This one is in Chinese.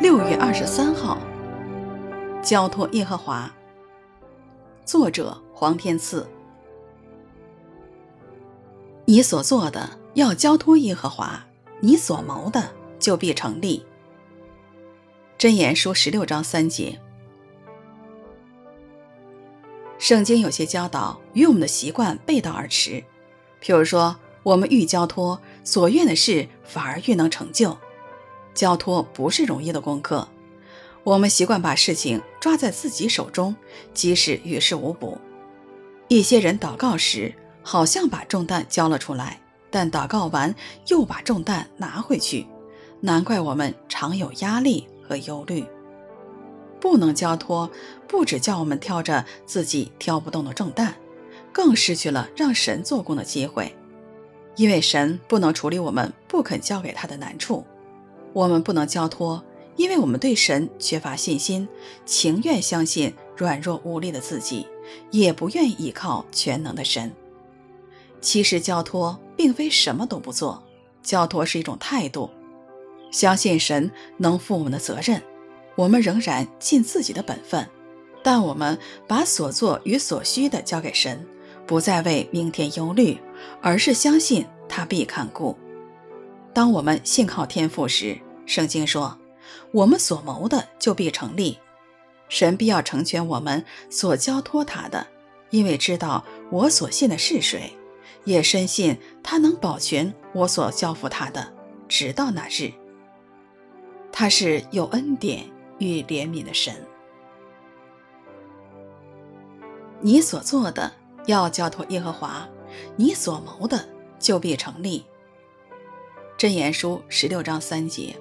六月二十三号，交托耶和华。作者黄天赐。你所做的要交托耶和华，你所谋的就必成立。箴言书十六章三节。圣经有些教导与我们的习惯背道而驰，譬如说，我们愈交托，所愿的事反而愈能成就。交托不是容易的功课，我们习惯把事情抓在自己手中，即使于事无补。一些人祷告时好像把重担交了出来，但祷告完又把重担拿回去，难怪我们常有压力和忧虑。不能交托，不只叫我们挑着自己挑不动的重担，更失去了让神做工的机会，因为神不能处理我们不肯交给他的难处。我们不能交托，因为我们对神缺乏信心，情愿相信软弱无力的自己，也不愿意依靠全能的神。其实交托并非什么都不做，交托是一种态度，相信神能负我们的责任，我们仍然尽自己的本分，但我们把所做与所需的交给神，不再为明天忧虑，而是相信他必看顾。当我们信靠天父时，圣经说：“我们所谋的就必成立，神必要成全我们所交托他的，因为知道我所信的是谁，也深信他能保全我所交付他的，直到那日。他是有恩典与怜悯的神。你所做的要交托耶和华，你所谋的就必成立。”箴言书十六章三节。